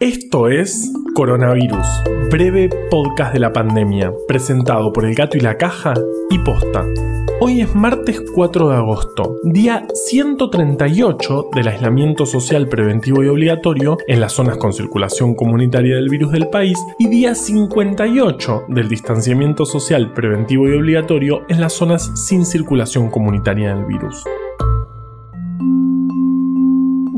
Esto es Coronavirus, breve podcast de la pandemia, presentado por El Gato y la Caja y Posta. Hoy es martes 4 de agosto, día 138 del aislamiento social preventivo y obligatorio en las zonas con circulación comunitaria del virus del país y día 58 del distanciamiento social preventivo y obligatorio en las zonas sin circulación comunitaria del virus.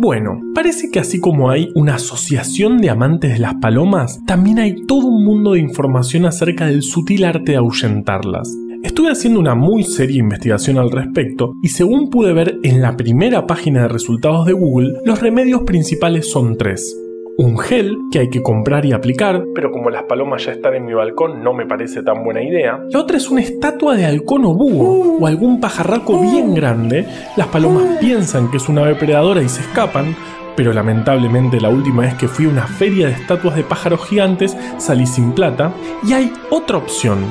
Bueno, parece que así como hay una asociación de amantes de las palomas, también hay todo un mundo de información acerca del sutil arte de ahuyentarlas. Estuve haciendo una muy seria investigación al respecto y según pude ver en la primera página de resultados de Google, los remedios principales son tres un gel que hay que comprar y aplicar, pero como las palomas ya están en mi balcón no me parece tan buena idea. La otra es una estatua de halcón o búho o algún pajarraco bien grande. Las palomas piensan que es una ave predadora y se escapan, pero lamentablemente la última vez que fui a una feria de estatuas de pájaros gigantes salí sin plata. Y hay otra opción.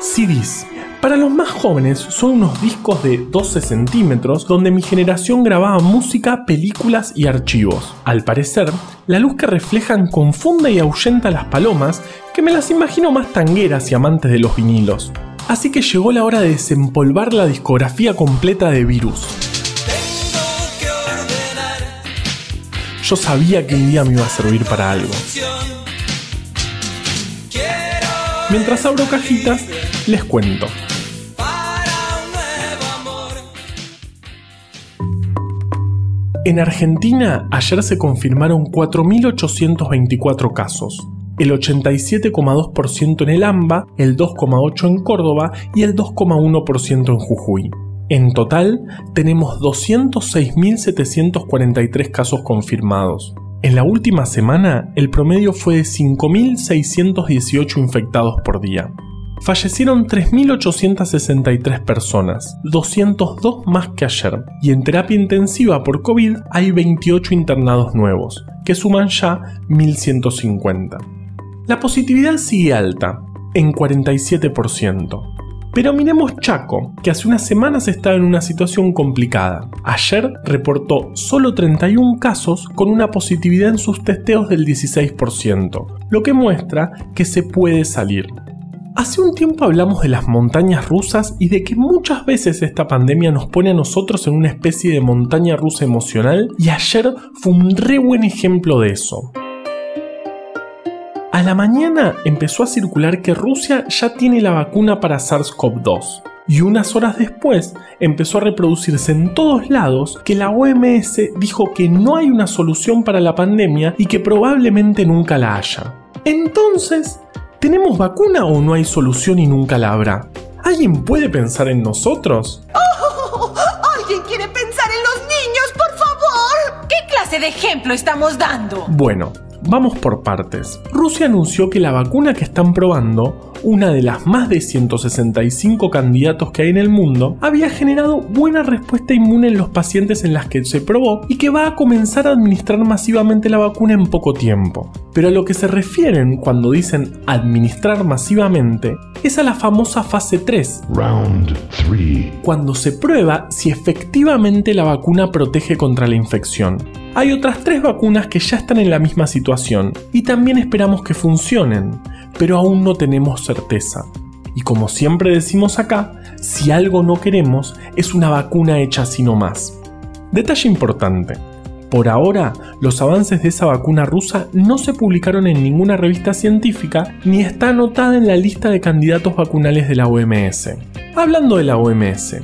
CDs. Para los más jóvenes son unos discos de 12 centímetros donde mi generación grababa música, películas y archivos. Al parecer, la luz que reflejan confunde y ahuyenta a las palomas, que me las imagino más tangueras y amantes de los vinilos. Así que llegó la hora de desempolvar la discografía completa de Virus. Yo sabía que un día me iba a servir para algo. Mientras abro cajitas, les cuento. En Argentina ayer se confirmaron 4.824 casos, el 87,2% en el AMBA, el 2,8% en Córdoba y el 2,1% en Jujuy. En total tenemos 206.743 casos confirmados. En la última semana el promedio fue de 5.618 infectados por día fallecieron 3.863 personas, 202 más que ayer, y en terapia intensiva por COVID hay 28 internados nuevos, que suman ya 1.150. La positividad sigue alta, en 47%. Pero miremos Chaco, que hace unas semanas estaba en una situación complicada. Ayer reportó solo 31 casos con una positividad en sus testeos del 16%, lo que muestra que se puede salir. Hace un tiempo hablamos de las montañas rusas y de que muchas veces esta pandemia nos pone a nosotros en una especie de montaña rusa emocional y ayer fue un re buen ejemplo de eso. A la mañana empezó a circular que Rusia ya tiene la vacuna para SARS-CoV-2 y unas horas después empezó a reproducirse en todos lados que la OMS dijo que no hay una solución para la pandemia y que probablemente nunca la haya. Entonces, ¿Tenemos vacuna o no hay solución y nunca la habrá? ¿Alguien puede pensar en nosotros? ¡Oh! ¿Alguien quiere pensar en los niños, por favor? ¿Qué clase de ejemplo estamos dando? Bueno, vamos por partes. Rusia anunció que la vacuna que están probando una de las más de 165 candidatos que hay en el mundo, había generado buena respuesta inmune en los pacientes en las que se probó y que va a comenzar a administrar masivamente la vacuna en poco tiempo. Pero a lo que se refieren cuando dicen administrar masivamente es a la famosa fase 3, Round 3, cuando se prueba si efectivamente la vacuna protege contra la infección. Hay otras tres vacunas que ya están en la misma situación y también esperamos que funcionen, pero aún no tenemos certeza. Y como siempre decimos acá, si algo no queremos es una vacuna hecha así más. Detalle importante. Por ahora, los avances de esa vacuna rusa no se publicaron en ninguna revista científica ni está anotada en la lista de candidatos vacunales de la OMS. Hablando de la OMS,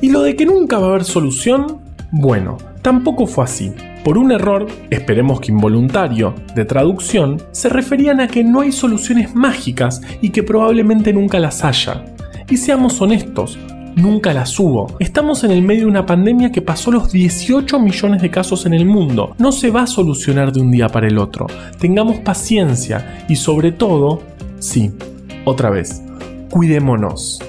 ¿y lo de que nunca va a haber solución? Bueno, tampoco fue así. Por un error, esperemos que involuntario, de traducción, se referían a que no hay soluciones mágicas y que probablemente nunca las haya. Y seamos honestos, nunca las hubo. Estamos en el medio de una pandemia que pasó los 18 millones de casos en el mundo. No se va a solucionar de un día para el otro. Tengamos paciencia y sobre todo, sí, otra vez, cuidémonos.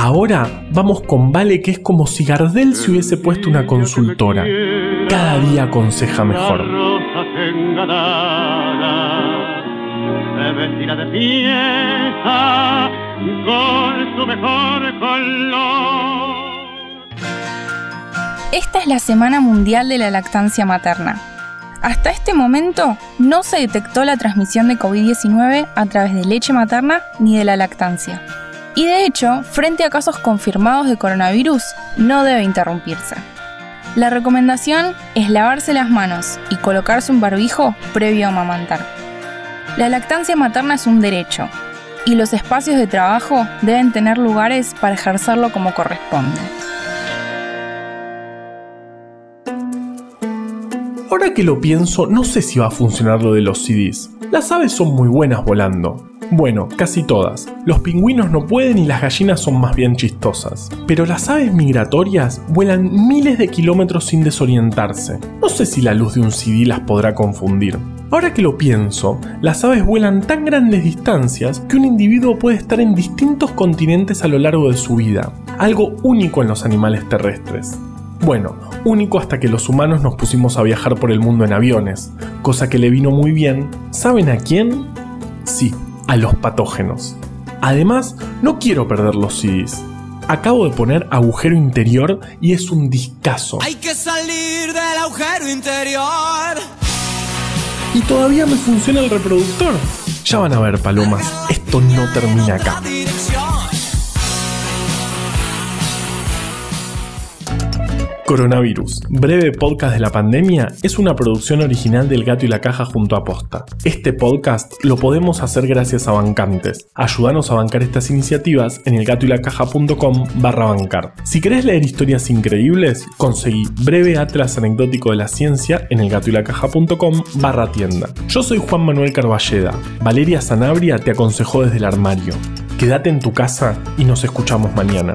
Ahora vamos con Vale que es como si Gardel se hubiese puesto una consultora cada día aconseja mejor. Esta es la Semana Mundial de la Lactancia Materna. Hasta este momento no se detectó la transmisión de COVID-19 a través de leche materna ni de la lactancia. Y de hecho, frente a casos confirmados de coronavirus, no debe interrumpirse. La recomendación es lavarse las manos y colocarse un barbijo previo a amamantar. La lactancia materna es un derecho y los espacios de trabajo deben tener lugares para ejercerlo como corresponde. Ahora que lo pienso, no sé si va a funcionar lo de los CDs. Las aves son muy buenas volando. Bueno, casi todas. Los pingüinos no pueden y las gallinas son más bien chistosas. Pero las aves migratorias vuelan miles de kilómetros sin desorientarse. No sé si la luz de un CD las podrá confundir. Ahora que lo pienso, las aves vuelan tan grandes distancias que un individuo puede estar en distintos continentes a lo largo de su vida, algo único en los animales terrestres. Bueno, único hasta que los humanos nos pusimos a viajar por el mundo en aviones, cosa que le vino muy bien. ¿Saben a quién? Sí, a los patógenos. Además, no quiero perder los CDs. Acabo de poner agujero interior y es un discazo. Hay que salir del agujero interior. Y todavía me funciona el reproductor. Ya van a ver, palomas, esto no termina acá. Coronavirus, breve podcast de la pandemia, es una producción original del Gato y la Caja junto a Posta. Este podcast lo podemos hacer gracias a bancantes. Ayúdanos a bancar estas iniciativas en elgatoylacaja.com barra bancar. Si querés leer historias increíbles, conseguí breve atlas anecdótico de la ciencia en elgatoylacaja.com barra tienda. Yo soy Juan Manuel Carballeda. Valeria Sanabria te aconsejó desde el armario. Quédate en tu casa y nos escuchamos mañana.